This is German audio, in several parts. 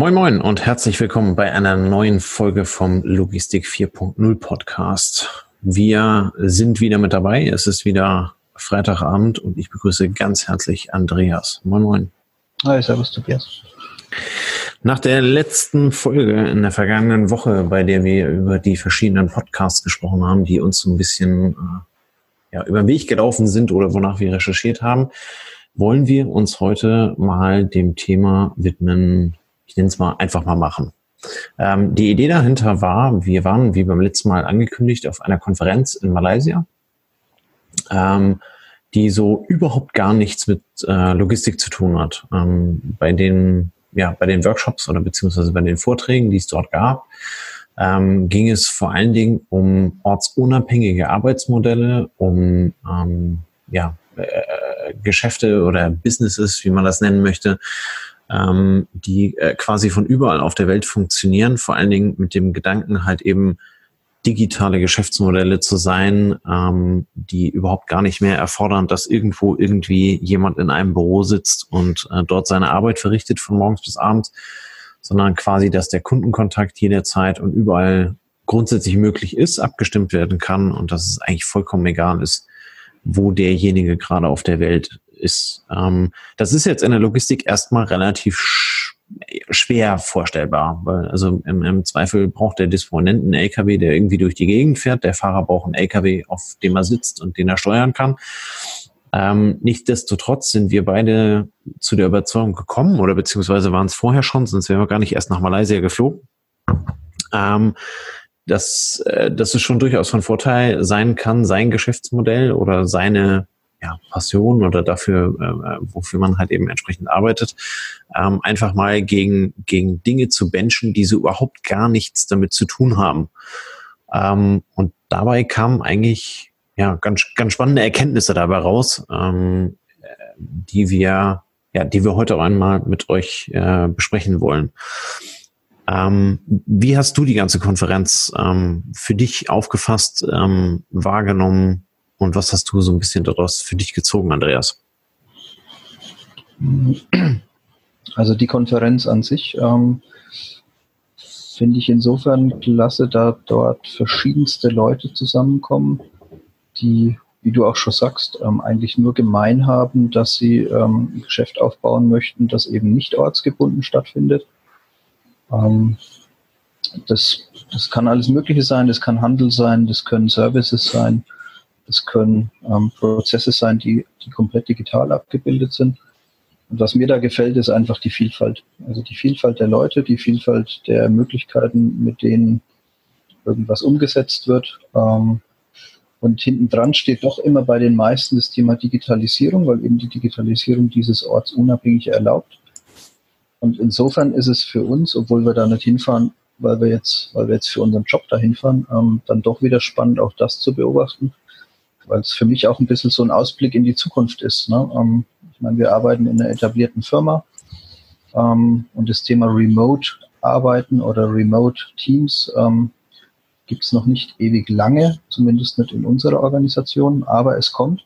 Moin Moin und herzlich willkommen bei einer neuen Folge vom Logistik 4.0 Podcast. Wir sind wieder mit dabei. Es ist wieder Freitagabend und ich begrüße ganz herzlich Andreas. Moin Moin. Hi, servus Tobias. Nach der letzten Folge in der vergangenen Woche, bei der wir über die verschiedenen Podcasts gesprochen haben, die uns so ein bisschen äh, ja, über den Weg gelaufen sind oder wonach wir recherchiert haben, wollen wir uns heute mal dem Thema widmen, ich nenne es mal einfach mal machen. Ähm, die Idee dahinter war, wir waren, wie beim letzten Mal angekündigt, auf einer Konferenz in Malaysia, ähm, die so überhaupt gar nichts mit äh, Logistik zu tun hat. Ähm, bei den, ja, bei den Workshops oder beziehungsweise bei den Vorträgen, die es dort gab, ähm, ging es vor allen Dingen um ortsunabhängige Arbeitsmodelle, um ähm, ja, äh, Geschäfte oder Businesses, wie man das nennen möchte, ähm, die äh, quasi von überall auf der Welt funktionieren, vor allen Dingen mit dem Gedanken halt eben digitale Geschäftsmodelle zu sein, ähm, die überhaupt gar nicht mehr erfordern, dass irgendwo irgendwie jemand in einem Büro sitzt und äh, dort seine Arbeit verrichtet von morgens bis abends, sondern quasi, dass der Kundenkontakt jederzeit und überall grundsätzlich möglich ist, abgestimmt werden kann und dass es eigentlich vollkommen egal ist, wo derjenige gerade auf der Welt ist. Ähm, das ist jetzt in der Logistik erstmal relativ sch schwer vorstellbar, weil also im, im Zweifel braucht der Disponent einen LKW, der irgendwie durch die Gegend fährt. Der Fahrer braucht einen LKW, auf dem er sitzt und den er steuern kann. Ähm, Nichtsdestotrotz sind wir beide zu der Überzeugung gekommen, oder beziehungsweise waren es vorher schon, sonst wären wir gar nicht erst nach Malaysia geflogen. Ähm, dass, äh, dass es schon durchaus von Vorteil sein kann, sein Geschäftsmodell oder seine ja, Passion oder dafür, äh, wofür man halt eben entsprechend arbeitet, ähm, einfach mal gegen, gegen Dinge zu benchen, die so überhaupt gar nichts damit zu tun haben. Ähm, und dabei kamen eigentlich ja ganz, ganz spannende Erkenntnisse dabei raus, ähm, die wir, ja, die wir heute auch einmal mit euch äh, besprechen wollen. Ähm, wie hast du die ganze Konferenz ähm, für dich aufgefasst, ähm, wahrgenommen? Und was hast du so ein bisschen daraus für dich gezogen, Andreas? Also die Konferenz an sich ähm, finde ich insofern klasse, da dort verschiedenste Leute zusammenkommen, die, wie du auch schon sagst, ähm, eigentlich nur gemein haben, dass sie ähm, ein Geschäft aufbauen möchten, das eben nicht ortsgebunden stattfindet. Ähm, das, das kann alles Mögliche sein, das kann Handel sein, das können Services sein, das können ähm, Prozesse sein, die, die komplett digital abgebildet sind. Und was mir da gefällt, ist einfach die Vielfalt. Also die Vielfalt der Leute, die Vielfalt der Möglichkeiten, mit denen irgendwas umgesetzt wird. Ähm, und hinten dran steht doch immer bei den meisten das Thema Digitalisierung, weil eben die Digitalisierung dieses Orts unabhängig erlaubt. Und insofern ist es für uns, obwohl wir da nicht hinfahren, weil wir jetzt, weil wir jetzt für unseren Job da hinfahren, ähm, dann doch wieder spannend, auch das zu beobachten weil es für mich auch ein bisschen so ein Ausblick in die Zukunft ist. Ne? Ähm, ich meine, wir arbeiten in einer etablierten Firma ähm, und das Thema Remote Arbeiten oder Remote Teams ähm, gibt es noch nicht ewig lange, zumindest nicht in unserer Organisation, aber es kommt.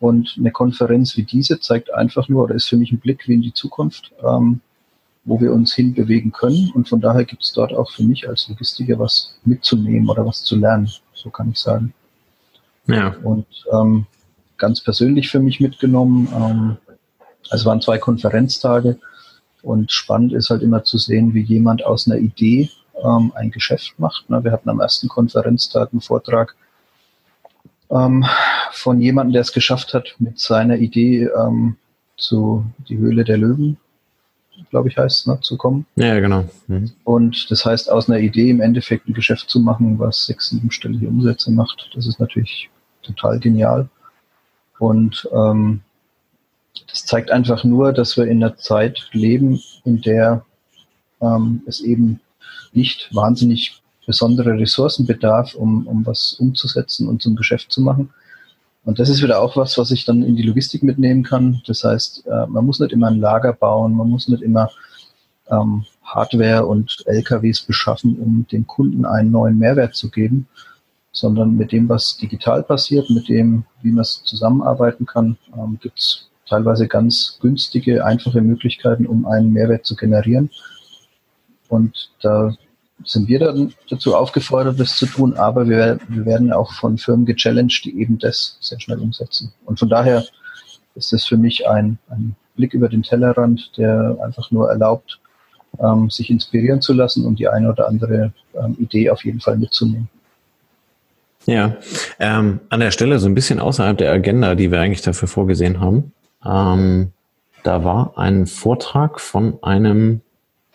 Und eine Konferenz wie diese zeigt einfach nur, oder ist für mich ein Blick wie in die Zukunft, ähm, wo wir uns hinbewegen können. Und von daher gibt es dort auch für mich als Logistiker was mitzunehmen oder was zu lernen, so kann ich sagen. Ja. Und ähm, ganz persönlich für mich mitgenommen. Ähm, es waren zwei Konferenztage und spannend ist halt immer zu sehen, wie jemand aus einer Idee ähm, ein Geschäft macht. Ne? Wir hatten am ersten Konferenztag einen Vortrag ähm, von jemandem, der es geschafft hat, mit seiner Idee ähm, zu die Höhle der Löwen glaube ich, heißt, ne, zu kommen. Ja, genau. Mhm. Und das heißt, aus einer Idee im Endeffekt ein Geschäft zu machen, was sechs, siebenstellige Umsätze macht, das ist natürlich total genial. Und ähm, das zeigt einfach nur, dass wir in einer Zeit leben, in der ähm, es eben nicht wahnsinnig besondere Ressourcen bedarf, um, um was umzusetzen und zum Geschäft zu machen. Und das ist wieder auch was, was ich dann in die Logistik mitnehmen kann. Das heißt, äh, man muss nicht immer ein Lager bauen, man muss nicht immer ähm, Hardware und LKWs beschaffen, um dem Kunden einen neuen Mehrwert zu geben, sondern mit dem, was digital passiert, mit dem, wie man zusammenarbeiten kann, ähm, gibt es teilweise ganz günstige, einfache Möglichkeiten, um einen Mehrwert zu generieren. und da sind wir dann dazu aufgefordert, das zu tun, aber wir, wir werden auch von Firmen gechallenged, die eben das sehr schnell umsetzen. Und von daher ist das für mich ein, ein Blick über den Tellerrand, der einfach nur erlaubt, ähm, sich inspirieren zu lassen und die eine oder andere ähm, Idee auf jeden Fall mitzunehmen. Ja, ähm, an der Stelle so ein bisschen außerhalb der Agenda, die wir eigentlich dafür vorgesehen haben. Ähm, da war ein Vortrag von einem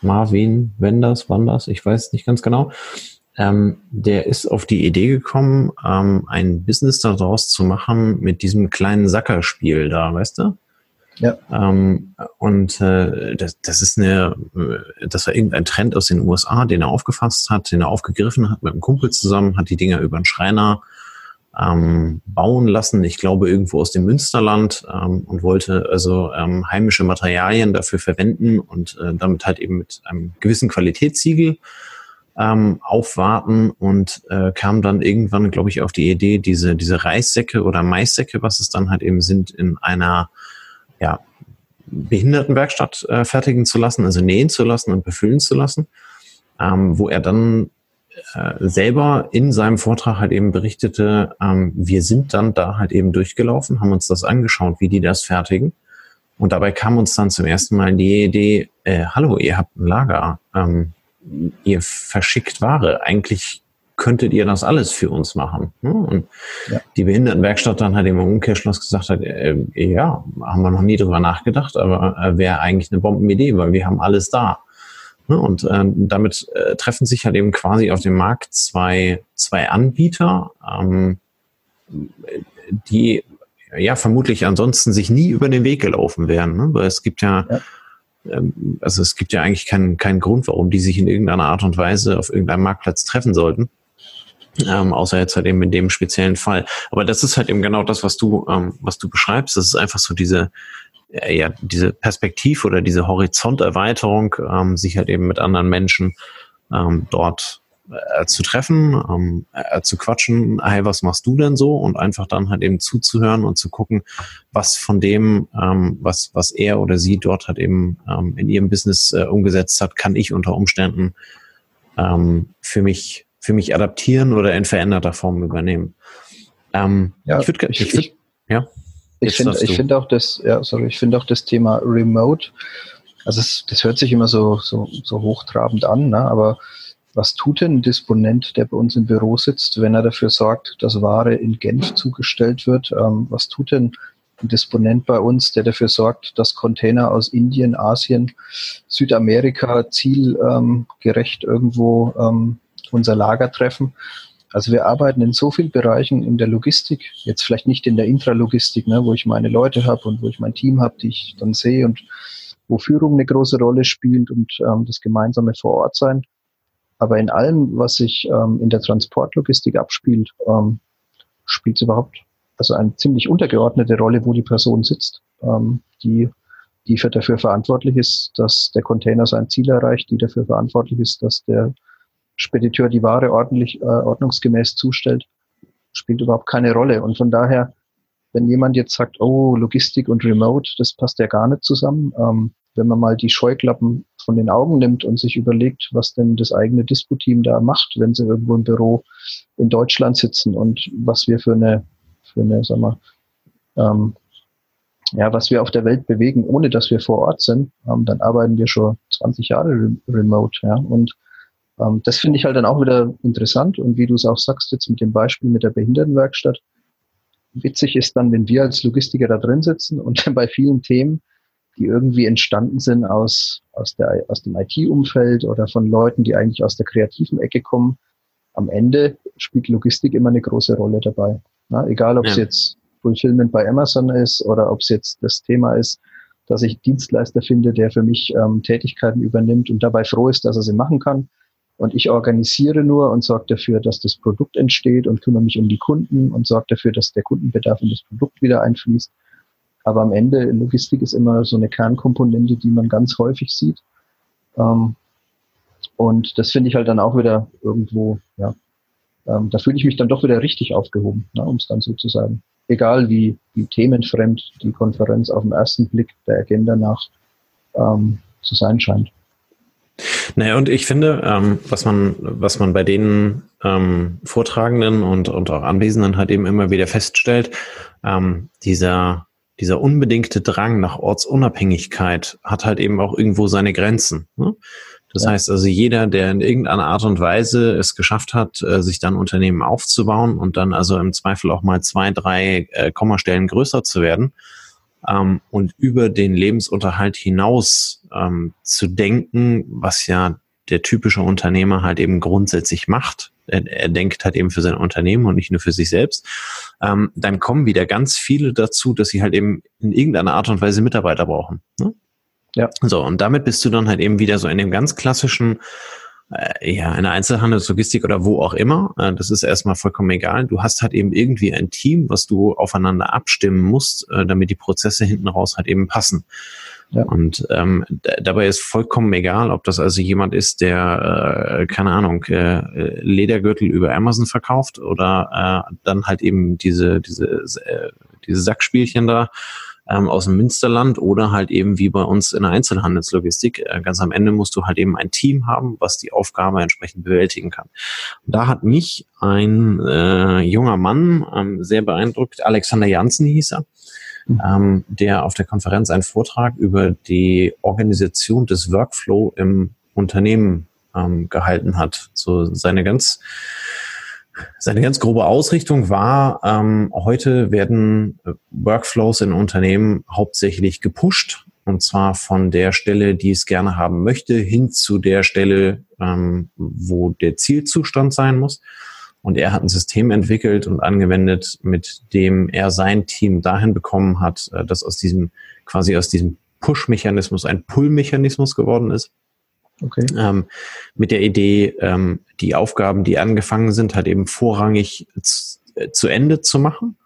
Marvin Wenders, Wanders, ich weiß nicht ganz genau. Ähm, der ist auf die Idee gekommen, ähm, ein Business daraus zu machen mit diesem kleinen Sackerspiel da, weißt du? Ja. Ähm, und äh, das, das ist eine, das war irgendein Trend aus den USA, den er aufgefasst hat, den er aufgegriffen hat mit einem Kumpel zusammen, hat die Dinger über einen Schreiner ähm, bauen lassen, ich glaube irgendwo aus dem Münsterland ähm, und wollte also ähm, heimische Materialien dafür verwenden und äh, damit halt eben mit einem gewissen Qualitätssiegel ähm, aufwarten und äh, kam dann irgendwann, glaube ich, auf die Idee, diese, diese Reissäcke oder Maissäcke, was es dann halt eben sind, in einer ja, Behindertenwerkstatt äh, fertigen zu lassen, also nähen zu lassen und befüllen zu lassen, ähm, wo er dann äh, selber in seinem Vortrag halt eben berichtete, ähm, wir sind dann da halt eben durchgelaufen, haben uns das angeschaut, wie die das fertigen. Und dabei kam uns dann zum ersten Mal die Idee, äh, hallo, ihr habt ein Lager, ähm, ihr verschickt Ware. Eigentlich könntet ihr das alles für uns machen. Ne? Und ja. die Behindertenwerkstatt dann halt im Umkehrschluss gesagt hat, äh, ja, haben wir noch nie drüber nachgedacht, aber äh, wäre eigentlich eine Bombenidee, weil wir haben alles da. Ne? Und äh, damit äh, treffen sich halt eben quasi auf dem Markt zwei, zwei Anbieter, ähm, die ja vermutlich ansonsten sich nie über den Weg gelaufen wären. Ne? Weil es gibt ja, ja ähm, also es gibt ja eigentlich keinen, keinen Grund, warum die sich in irgendeiner Art und Weise auf irgendeinem Marktplatz treffen sollten. Ähm, außer jetzt halt eben in dem speziellen Fall. Aber das ist halt eben genau das, was du, ähm, was du beschreibst. Das ist einfach so diese, äh, ja, diese Perspektiv oder diese Horizonterweiterung, ähm, sich halt eben mit anderen Menschen ähm, dort äh, zu treffen, ähm, äh, zu quatschen, hey, was machst du denn so? Und einfach dann halt eben zuzuhören und zu gucken, was von dem, ähm, was, was er oder sie dort halt eben ähm, in ihrem Business äh, umgesetzt hat, kann ich unter Umständen ähm, für mich, für mich adaptieren oder in veränderter Form übernehmen. Ähm, ja, ich würde, ich, ich, ja. Ich finde, ich finde auch das, ja, sorry, ich finde auch das Thema Remote, also es, das hört sich immer so, so, so hochtrabend an, ne? aber was tut denn ein Disponent, der bei uns im Büro sitzt, wenn er dafür sorgt, dass Ware in Genf zugestellt wird? Ähm, was tut denn ein Disponent bei uns, der dafür sorgt, dass Container aus Indien, Asien, Südamerika zielgerecht ähm, irgendwo ähm, unser Lager treffen? Also wir arbeiten in so vielen Bereichen in der Logistik, jetzt vielleicht nicht in der Intralogistik, ne, wo ich meine Leute habe und wo ich mein Team habe, die ich dann sehe und wo Führung eine große Rolle spielt und ähm, das gemeinsame vor Ort sein. Aber in allem, was sich ähm, in der Transportlogistik abspielt, ähm, spielt es überhaupt also eine ziemlich untergeordnete Rolle, wo die Person sitzt, ähm, die, die für dafür verantwortlich ist, dass der Container sein Ziel erreicht, die dafür verantwortlich ist, dass der Spediteur die Ware ordentlich, äh, ordnungsgemäß zustellt, spielt überhaupt keine Rolle. Und von daher, wenn jemand jetzt sagt, oh, Logistik und Remote, das passt ja gar nicht zusammen, ähm, wenn man mal die Scheuklappen von den Augen nimmt und sich überlegt, was denn das eigene Dispo-Team da macht, wenn sie irgendwo im Büro in Deutschland sitzen und was wir für eine, für eine, sag mal, ähm, ja, was wir auf der Welt bewegen, ohne dass wir vor Ort sind, ähm, dann arbeiten wir schon 20 Jahre re remote, ja, und ähm, das finde ich halt dann auch wieder interessant und wie du es auch sagst jetzt mit dem Beispiel mit der Behindertenwerkstatt, witzig ist dann, wenn wir als Logistiker da drin sitzen und bei vielen Themen die irgendwie entstanden sind aus, aus, der, aus dem IT-Umfeld oder von Leuten, die eigentlich aus der kreativen Ecke kommen. Am Ende spielt Logistik immer eine große Rolle dabei. Na, egal, ob es ja. jetzt Fulfillment bei Amazon ist oder ob es jetzt das Thema ist, dass ich Dienstleister finde, der für mich ähm, Tätigkeiten übernimmt und dabei froh ist, dass er sie machen kann. Und ich organisiere nur und sorge dafür, dass das Produkt entsteht und kümmere mich um die Kunden und sorge dafür, dass der Kundenbedarf in das Produkt wieder einfließt. Aber am Ende, Logistik ist immer so eine Kernkomponente, die man ganz häufig sieht. Ähm, und das finde ich halt dann auch wieder irgendwo, ja, ähm, da fühle ich mich dann doch wieder richtig aufgehoben, ne, um es dann so zu sagen. Egal wie, wie themenfremd die Konferenz auf den ersten Blick der Agenda nach ähm, zu sein scheint. Naja, und ich finde, ähm, was man, was man bei den ähm, Vortragenden und, und auch Anwesenden halt eben immer wieder feststellt, ähm, dieser, dieser unbedingte Drang nach Ortsunabhängigkeit hat halt eben auch irgendwo seine Grenzen. Ne? Das ja. heißt also, jeder, der in irgendeiner Art und Weise es geschafft hat, äh, sich dann Unternehmen aufzubauen und dann also im Zweifel auch mal zwei, drei äh, Kommastellen größer zu werden ähm, und über den Lebensunterhalt hinaus ähm, zu denken, was ja der typische Unternehmer halt eben grundsätzlich macht. Er, er denkt halt eben für sein Unternehmen und nicht nur für sich selbst. Ähm, dann kommen wieder ganz viele dazu, dass sie halt eben in irgendeiner Art und Weise Mitarbeiter brauchen. Ne? Ja. So, und damit bist du dann halt eben wieder so in dem ganz klassischen, äh, ja, in der Einzelhandelslogistik oder wo auch immer. Äh, das ist erstmal vollkommen egal. Du hast halt eben irgendwie ein Team, was du aufeinander abstimmen musst, äh, damit die Prozesse hinten raus halt eben passen. Ja. Und ähm, dabei ist vollkommen egal, ob das also jemand ist, der, äh, keine Ahnung, äh, Ledergürtel über Amazon verkauft oder äh, dann halt eben diese, diese, äh, diese Sackspielchen da ähm, aus dem Münsterland oder halt eben wie bei uns in der Einzelhandelslogistik. Äh, ganz am Ende musst du halt eben ein Team haben, was die Aufgabe entsprechend bewältigen kann. Und da hat mich ein äh, junger Mann ähm, sehr beeindruckt, Alexander Janssen hieß er. Ähm, der auf der Konferenz einen Vortrag über die Organisation des Workflow im Unternehmen ähm, gehalten hat. So seine ganz seine ganz grobe Ausrichtung war, ähm, heute werden äh, Workflows in Unternehmen hauptsächlich gepusht und zwar von der Stelle, die es gerne haben möchte, hin zu der Stelle, ähm, wo der Zielzustand sein muss. Und er hat ein System entwickelt und angewendet, mit dem er sein Team dahin bekommen hat, äh, dass aus diesem quasi aus diesem Push-Mechanismus ein Pull-Mechanismus geworden ist. Okay. Ähm, mit der Idee, ähm, die Aufgaben, die angefangen sind, halt eben vorrangig äh, zu Ende zu machen,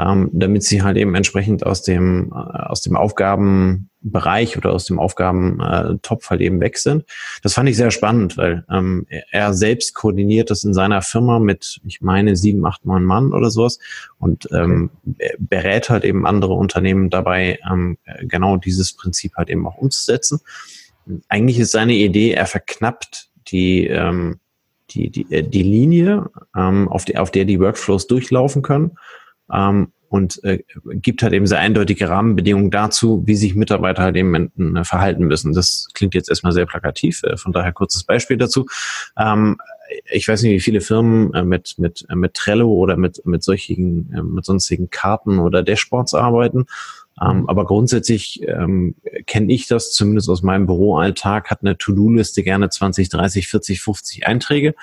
ähm, damit sie halt eben entsprechend aus dem, äh, aus dem Aufgabenbereich oder aus dem Aufgabentopf halt eben weg sind. Das fand ich sehr spannend, weil ähm, er selbst koordiniert das in seiner Firma mit, ich meine, sieben, acht, neun Mann oder sowas. Und ähm, berät halt eben andere Unternehmen dabei, ähm, genau dieses Prinzip halt eben auch umzusetzen. Eigentlich ist seine Idee, er verknappt die, ähm, die, die, äh, die Linie, ähm, auf, die, auf der die Workflows durchlaufen können ähm, und äh, gibt halt eben sehr eindeutige Rahmenbedingungen dazu, wie sich Mitarbeiter halt eben äh, verhalten müssen. Das klingt jetzt erstmal sehr plakativ, äh, von daher kurzes Beispiel dazu. Ähm, ich weiß nicht, wie viele Firmen äh, mit, mit, äh, mit Trello oder mit, mit solchen, äh, mit sonstigen Karten oder Dashboards arbeiten. Ähm, aber grundsätzlich ähm, kenne ich das zumindest aus meinem Büroalltag, hat eine To-Do-Liste gerne 20, 30, 40, 50 Einträge.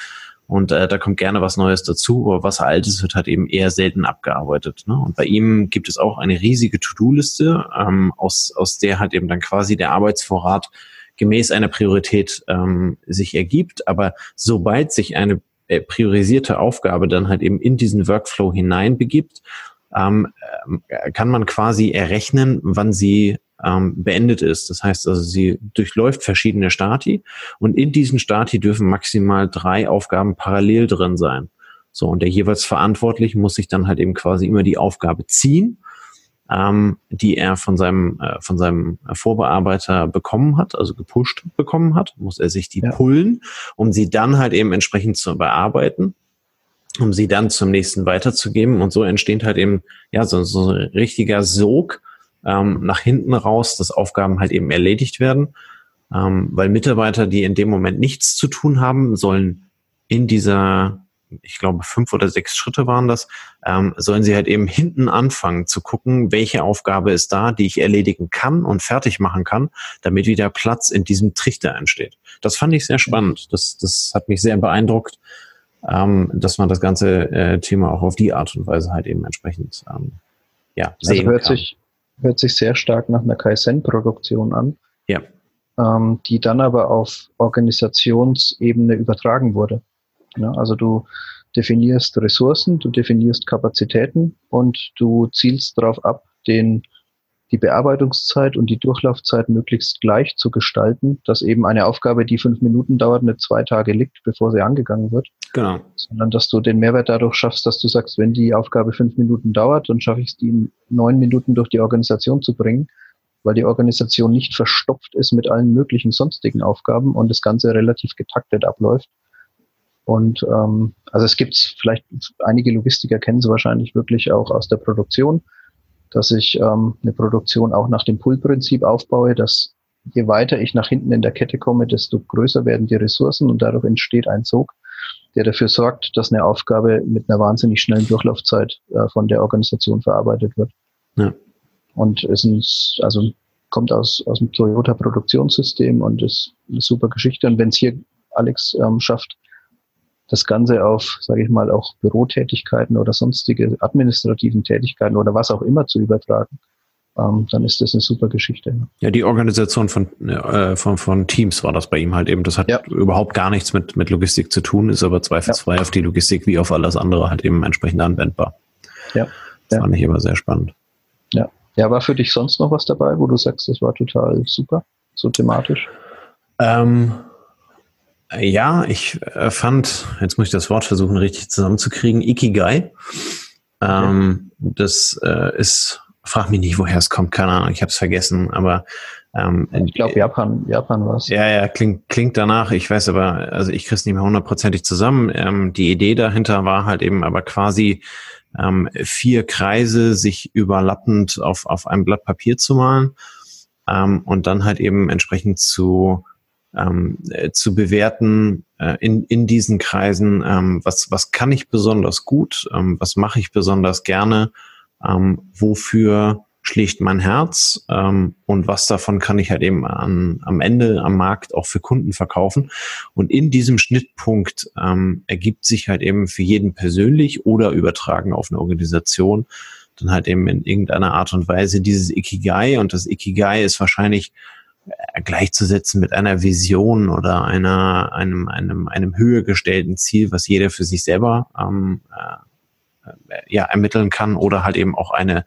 Und äh, da kommt gerne was Neues dazu, aber was Altes wird halt eben eher selten abgearbeitet. Ne? Und bei ihm gibt es auch eine riesige To-Do-Liste, ähm, aus, aus der halt eben dann quasi der Arbeitsvorrat gemäß einer Priorität ähm, sich ergibt. Aber sobald sich eine äh, priorisierte Aufgabe dann halt eben in diesen Workflow hineinbegibt, ähm, äh, kann man quasi errechnen, wann sie ähm, beendet ist. Das heißt also, sie durchläuft verschiedene Stati und in diesen Stati dürfen maximal drei Aufgaben parallel drin sein. So, und der jeweils Verantwortliche muss sich dann halt eben quasi immer die Aufgabe ziehen, ähm, die er von seinem, äh, von seinem Vorbearbeiter bekommen hat, also gepusht bekommen hat, muss er sich die ja. pullen, um sie dann halt eben entsprechend zu bearbeiten um sie dann zum nächsten weiterzugeben. Und so entsteht halt eben ja so, so ein richtiger Sog ähm, nach hinten raus, dass Aufgaben halt eben erledigt werden. Ähm, weil Mitarbeiter, die in dem Moment nichts zu tun haben, sollen in dieser, ich glaube, fünf oder sechs Schritte waren das, ähm, sollen sie halt eben hinten anfangen zu gucken, welche Aufgabe ist da, die ich erledigen kann und fertig machen kann, damit wieder Platz in diesem Trichter entsteht. Das fand ich sehr spannend. Das, das hat mich sehr beeindruckt ähm, dass man das ganze äh, Thema auch auf die Art und Weise halt eben entsprechend ähm, ja, sehen also hört kann. Sich, hört sich sehr stark nach einer Kaizen-Produktion an. Ja. Ähm, die dann aber auf Organisationsebene übertragen wurde. Ja, also du definierst Ressourcen, du definierst Kapazitäten und du zielst darauf ab, den die Bearbeitungszeit und die Durchlaufzeit möglichst gleich zu gestalten, dass eben eine Aufgabe, die fünf Minuten dauert, nicht zwei Tage liegt, bevor sie angegangen wird. Genau. Sondern dass du den Mehrwert dadurch schaffst, dass du sagst, wenn die Aufgabe fünf Minuten dauert, dann schaffe ich es, die in neun Minuten durch die Organisation zu bringen, weil die Organisation nicht verstopft ist mit allen möglichen sonstigen Aufgaben und das Ganze relativ getaktet abläuft. Und ähm, also es gibt vielleicht, einige Logistiker kennen sie wahrscheinlich wirklich auch aus der Produktion, dass ich ähm, eine Produktion auch nach dem Pull-Prinzip aufbaue, dass je weiter ich nach hinten in der Kette komme, desto größer werden die Ressourcen und dadurch entsteht ein Sog, der dafür sorgt, dass eine Aufgabe mit einer wahnsinnig schnellen Durchlaufzeit äh, von der Organisation verarbeitet wird. Ja. Und ist ein, also kommt aus, aus dem Toyota Produktionssystem und ist eine super Geschichte. Und wenn es hier Alex ähm, schafft, das Ganze auf, sage ich mal, auch Bürotätigkeiten oder sonstige administrativen Tätigkeiten oder was auch immer zu übertragen, ähm, dann ist das eine super Geschichte. Ja, die Organisation von, äh, von, von Teams war das bei ihm halt eben. Das hat ja. überhaupt gar nichts mit, mit Logistik zu tun, ist aber zweifelsfrei ja. auf die Logistik wie auf alles andere halt eben entsprechend anwendbar. Ja. Das ja. fand ich immer sehr spannend. Ja. Ja, war für dich sonst noch was dabei, wo du sagst, das war total super, so thematisch? Ähm, ja, ich äh, fand, jetzt muss ich das Wort versuchen richtig zusammenzukriegen, Ikigai. Ähm, okay. Das äh, ist, frag mich nicht, woher es kommt, keine Ahnung, ich habe es vergessen, aber ähm, ich glaube Japan, Japan war es. Ja, ja, klingt, klingt danach. Ich weiß aber, also ich kriege es nicht mehr hundertprozentig zusammen. Ähm, die Idee dahinter war halt eben aber quasi ähm, vier Kreise sich überlappend auf, auf einem Blatt Papier zu malen ähm, und dann halt eben entsprechend zu ähm, äh, zu bewerten äh, in, in diesen Kreisen, ähm, was, was kann ich besonders gut, ähm, was mache ich besonders gerne, ähm, wofür schlägt mein Herz ähm, und was davon kann ich halt eben an, am Ende am Markt auch für Kunden verkaufen. Und in diesem Schnittpunkt ähm, ergibt sich halt eben für jeden persönlich oder übertragen auf eine Organisation dann halt eben in irgendeiner Art und Weise dieses Ikigai und das Ikigai ist wahrscheinlich gleichzusetzen mit einer Vision oder einer, einem, einem, einem höher gestellten Ziel, was jeder für sich selber ähm, äh, ja, ermitteln kann oder halt eben auch eine,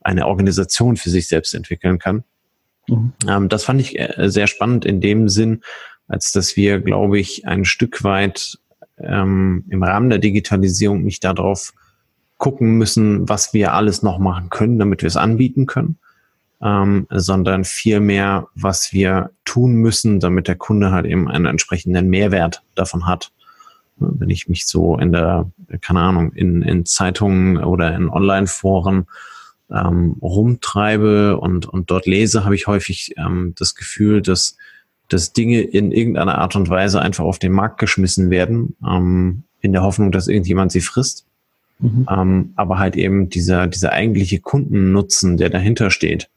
eine Organisation für sich selbst entwickeln kann. Mhm. Ähm, das fand ich äh, sehr spannend in dem Sinn, als dass wir, glaube ich, ein Stück weit ähm, im Rahmen der Digitalisierung nicht darauf gucken müssen, was wir alles noch machen können, damit wir es anbieten können, ähm, sondern vielmehr, was wir tun müssen, damit der Kunde halt eben einen entsprechenden Mehrwert davon hat. Wenn ich mich so in der, keine Ahnung, in, in Zeitungen oder in Online-Foren ähm, rumtreibe und, und dort lese, habe ich häufig ähm, das Gefühl, dass, dass Dinge in irgendeiner Art und Weise einfach auf den Markt geschmissen werden, ähm, in der Hoffnung, dass irgendjemand sie frisst. Mhm. Ähm, aber halt eben dieser, dieser eigentliche Kundennutzen, der dahinter steht,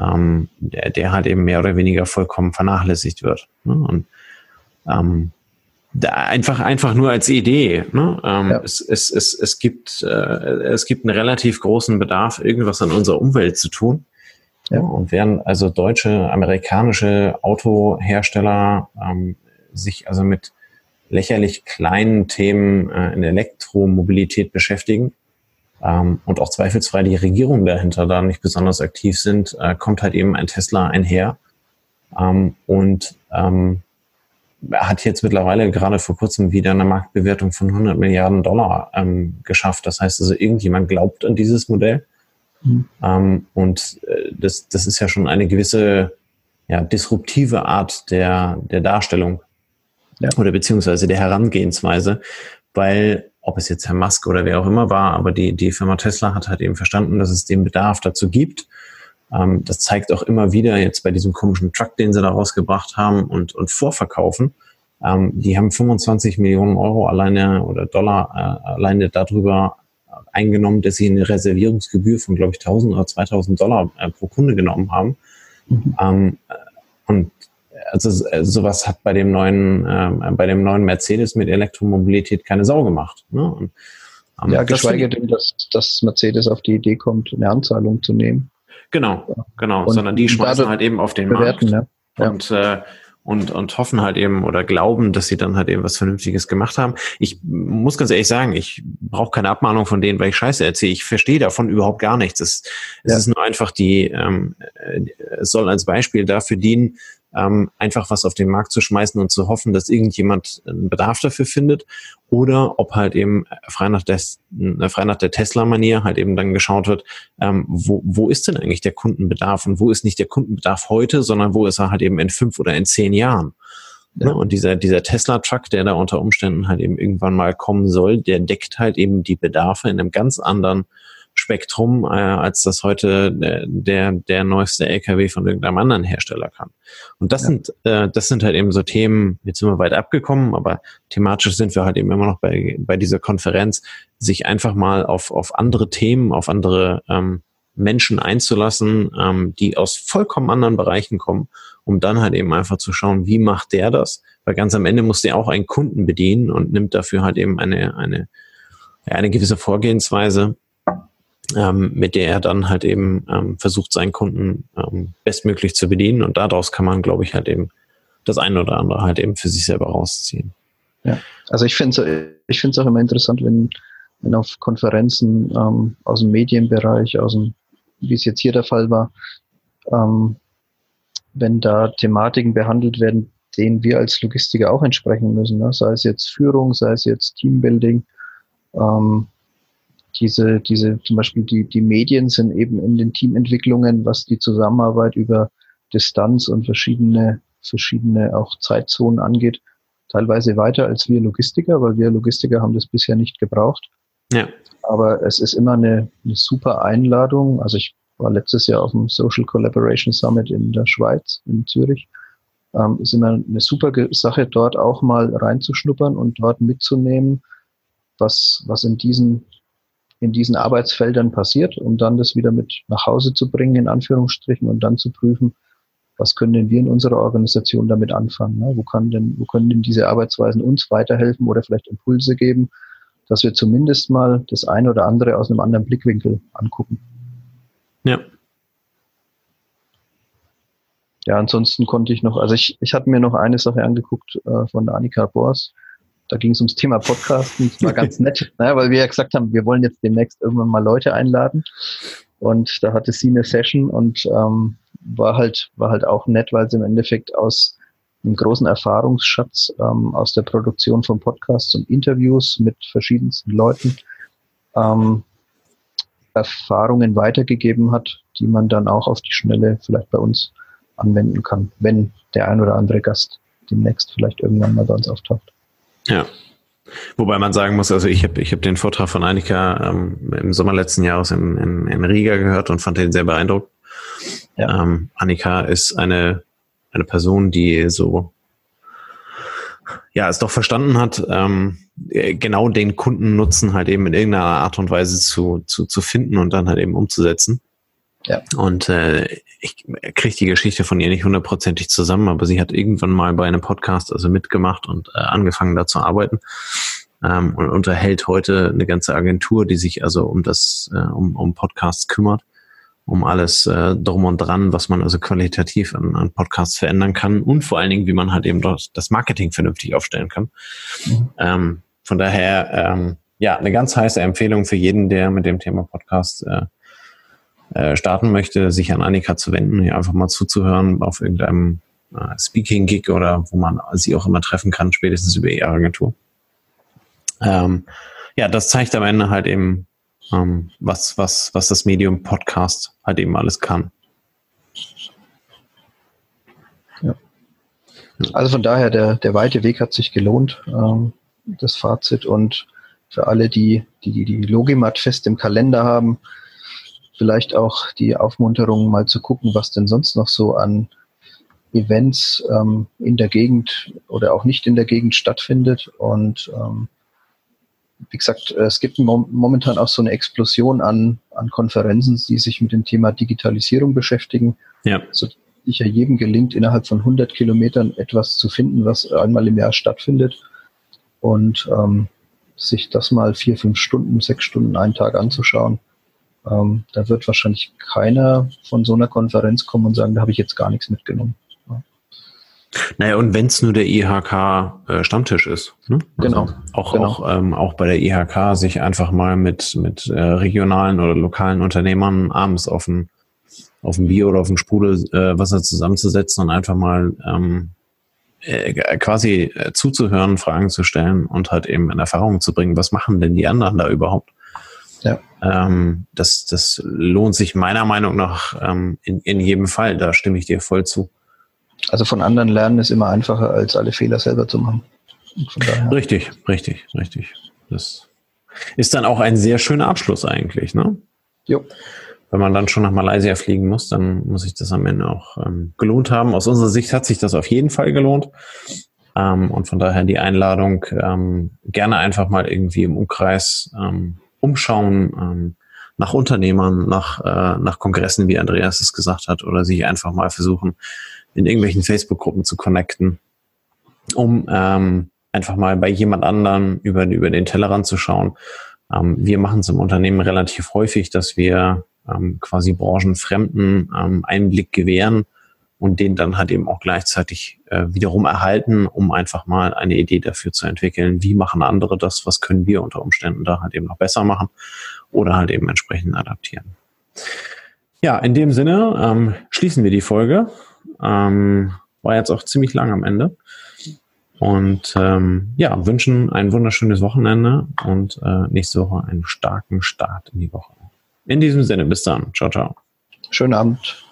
ähm, der, der halt eben mehr oder weniger vollkommen vernachlässigt wird. Ne? Und ähm, da einfach einfach nur als Idee. Ne? Ähm, ja. es, es, es, es, gibt, äh, es gibt einen relativ großen Bedarf, irgendwas an unserer Umwelt zu tun. Ja. Und während also deutsche, amerikanische Autohersteller ähm, sich also mit lächerlich kleinen Themen äh, in Elektromobilität beschäftigen, ähm, und auch zweifelsfrei die Regierung dahinter da nicht besonders aktiv sind, äh, kommt halt eben ein Tesla einher ähm, und ähm, hat jetzt mittlerweile gerade vor kurzem wieder eine Marktbewertung von 100 Milliarden Dollar ähm, geschafft. Das heißt also, irgendjemand glaubt an dieses Modell. Mhm. Ähm, und äh, das, das ist ja schon eine gewisse ja, disruptive Art der, der Darstellung ja. oder beziehungsweise der Herangehensweise, weil ob es jetzt Herr Musk oder wer auch immer war, aber die, die Firma Tesla hat halt eben verstanden, dass es den Bedarf dazu gibt. Ähm, das zeigt auch immer wieder jetzt bei diesem komischen Truck, den sie da rausgebracht haben und, und vorverkaufen. Ähm, die haben 25 Millionen Euro alleine oder Dollar äh, alleine darüber eingenommen, dass sie eine Reservierungsgebühr von, glaube ich, 1000 oder 2000 Dollar äh, pro Kunde genommen haben. Mhm. Ähm, und also äh, sowas hat bei dem neuen, äh, bei dem neuen Mercedes mit Elektromobilität keine Sau gemacht. Ne? Und, ähm, ja, geschweige denn, dass, dass Mercedes auf die Idee kommt, eine Anzahlung zu nehmen. Genau, genau, und sondern die schmeißen halt eben auf den bewerten, Markt ja. und äh, und, und hoffen halt eben oder glauben, dass sie dann halt eben was Vernünftiges gemacht haben. Ich muss ganz ehrlich sagen, ich brauche keine Abmahnung von denen, weil ich Scheiße erzähle. Ich verstehe davon überhaupt gar nichts. Es, es ja. ist nur einfach die, ähm, äh, es soll als Beispiel dafür dienen, ähm, einfach was auf den Markt zu schmeißen und zu hoffen, dass irgendjemand einen Bedarf dafür findet oder ob halt eben frei nach, des, äh, frei nach der Tesla-Manier halt eben dann geschaut wird, ähm, wo, wo ist denn eigentlich der Kundenbedarf und wo ist nicht der Kundenbedarf heute, sondern wo ist er halt eben in fünf oder in zehn Jahren. Ja. Und dieser, dieser Tesla-Truck, der da unter Umständen halt eben irgendwann mal kommen soll, der deckt halt eben die Bedarfe in einem ganz anderen Spektrum, äh, als das heute der, der neueste LKW von irgendeinem anderen Hersteller kann. Und das ja. sind, äh, das sind halt eben so Themen, jetzt sind wir weit abgekommen, aber thematisch sind wir halt eben immer noch bei, bei dieser Konferenz, sich einfach mal auf, auf andere Themen, auf andere ähm, Menschen einzulassen, ähm, die aus vollkommen anderen Bereichen kommen, um dann halt eben einfach zu schauen, wie macht der das? Weil ganz am Ende muss der auch einen Kunden bedienen und nimmt dafür halt eben eine, eine, eine gewisse Vorgehensweise ähm, mit der er dann halt eben ähm, versucht, seinen Kunden ähm, bestmöglich zu bedienen. Und daraus kann man, glaube ich, halt eben das eine oder andere halt eben für sich selber rausziehen. Ja, also ich finde es ich find's auch immer interessant, wenn, wenn auf Konferenzen ähm, aus dem Medienbereich, aus dem, wie es jetzt hier der Fall war, ähm, wenn da Thematiken behandelt werden, denen wir als Logistiker auch entsprechen müssen, ne? sei es jetzt Führung, sei es jetzt Teambuilding, ähm, diese, diese, zum Beispiel die, die Medien sind eben in den Teamentwicklungen, was die Zusammenarbeit über Distanz und verschiedene, verschiedene auch Zeitzonen angeht, teilweise weiter als wir Logistiker, weil wir Logistiker haben das bisher nicht gebraucht. Ja. Aber es ist immer eine, eine super Einladung. Also ich war letztes Jahr auf dem Social Collaboration Summit in der Schweiz, in Zürich. Ähm, ist immer eine super Sache, dort auch mal reinzuschnuppern und dort mitzunehmen, was, was in diesen in diesen Arbeitsfeldern passiert, um dann das wieder mit nach Hause zu bringen, in Anführungsstrichen, und dann zu prüfen, was können denn wir in unserer Organisation damit anfangen? Ne? Wo, kann denn, wo können denn diese Arbeitsweisen uns weiterhelfen oder vielleicht Impulse geben, dass wir zumindest mal das eine oder andere aus einem anderen Blickwinkel angucken? Ja. Ja, ansonsten konnte ich noch, also ich, ich hatte mir noch eine Sache angeguckt äh, von Annika Bors, da ging es ums Thema Podcasten. Das war ganz nett, ne, weil wir ja gesagt haben, wir wollen jetzt demnächst irgendwann mal Leute einladen. Und da hatte sie eine Session und ähm, war halt war halt auch nett, weil sie im Endeffekt aus einem großen Erfahrungsschatz ähm, aus der Produktion von Podcasts und Interviews mit verschiedensten Leuten ähm, Erfahrungen weitergegeben hat, die man dann auch auf die Schnelle vielleicht bei uns anwenden kann, wenn der ein oder andere Gast demnächst vielleicht irgendwann mal bei uns auftaucht. Ja. Wobei man sagen muss, also ich habe ich hab den Vortrag von Annika ähm, im Sommer letzten Jahres in, in, in Riga gehört und fand den sehr beeindruckend. Ja. Ähm, Annika ist eine, eine Person, die so ja, es doch verstanden hat, ähm, genau den Kundennutzen halt eben in irgendeiner Art und Weise zu, zu, zu finden und dann halt eben umzusetzen. Ja. Und äh, ich kriege die Geschichte von ihr nicht hundertprozentig zusammen, aber sie hat irgendwann mal bei einem Podcast also mitgemacht und äh, angefangen da zu arbeiten ähm, und unterhält heute eine ganze Agentur, die sich also um das äh, um, um Podcasts kümmert, um alles äh, drum und dran, was man also qualitativ an, an Podcasts verändern kann und vor allen Dingen, wie man halt eben dort das Marketing vernünftig aufstellen kann. Mhm. Ähm, von daher ähm, ja eine ganz heiße Empfehlung für jeden, der mit dem Thema Podcast äh, äh, starten möchte, sich an Annika zu wenden, hier einfach mal zuzuhören auf irgendeinem äh, Speaking-Gig oder wo man sie auch immer treffen kann, spätestens über ihre Agentur. Ähm, ja, das zeigt am Ende halt eben, ähm, was, was, was das Medium Podcast halt eben alles kann. Ja. Also von daher, der, der weite Weg hat sich gelohnt, ähm, das Fazit. Und für alle, die die, die Logimat fest im Kalender haben, vielleicht auch die Aufmunterung, mal zu gucken, was denn sonst noch so an Events ähm, in der Gegend oder auch nicht in der Gegend stattfindet. Und ähm, wie gesagt, es gibt momentan auch so eine Explosion an, an Konferenzen, die sich mit dem Thema Digitalisierung beschäftigen. Ja. So sicher jedem gelingt, innerhalb von 100 Kilometern etwas zu finden, was einmal im Jahr stattfindet. Und ähm, sich das mal vier, fünf Stunden, sechs Stunden, einen Tag anzuschauen, ähm, da wird wahrscheinlich keiner von so einer Konferenz kommen und sagen, da habe ich jetzt gar nichts mitgenommen. Ja. Naja, und wenn es nur der IHK-Stammtisch äh, ist. Ne? Also genau. Auch, genau. Auch, ähm, auch bei der IHK sich einfach mal mit, mit äh, regionalen oder lokalen Unternehmern abends auf ein, auf ein Bier oder auf ein Sprudelwasser äh, zusammenzusetzen und einfach mal ähm, äh, quasi äh, zuzuhören, Fragen zu stellen und halt eben in Erfahrung zu bringen, was machen denn die anderen da überhaupt? Ja. Ähm, das, das lohnt sich meiner Meinung nach ähm, in, in jedem Fall. Da stimme ich dir voll zu. Also von anderen lernen ist immer einfacher, als alle Fehler selber zu machen. Richtig, richtig, richtig. Das ist dann auch ein sehr schöner Abschluss eigentlich, ne? Jo. Wenn man dann schon nach Malaysia fliegen muss, dann muss sich das am Ende auch ähm, gelohnt haben. Aus unserer Sicht hat sich das auf jeden Fall gelohnt. Ähm, und von daher die Einladung, ähm, gerne einfach mal irgendwie im Umkreis ähm, umschauen, ähm, nach Unternehmern, nach, äh, nach Kongressen, wie Andreas es gesagt hat, oder sich einfach mal versuchen, in irgendwelchen Facebook-Gruppen zu connecten, um ähm, einfach mal bei jemand anderen über, über den Tellerrand zu schauen. Ähm, wir machen es im Unternehmen relativ häufig, dass wir ähm, quasi branchenfremden ähm, Einblick gewähren und den dann halt eben auch gleichzeitig äh, wiederum erhalten, um einfach mal eine Idee dafür zu entwickeln, wie machen andere das, was können wir unter Umständen da halt eben noch besser machen oder halt eben entsprechend adaptieren. Ja, in dem Sinne ähm, schließen wir die Folge. Ähm, war jetzt auch ziemlich lang am Ende. Und ähm, ja, wünschen ein wunderschönes Wochenende und äh, nächste Woche einen starken Start in die Woche. In diesem Sinne, bis dann. Ciao, ciao. Schönen Abend.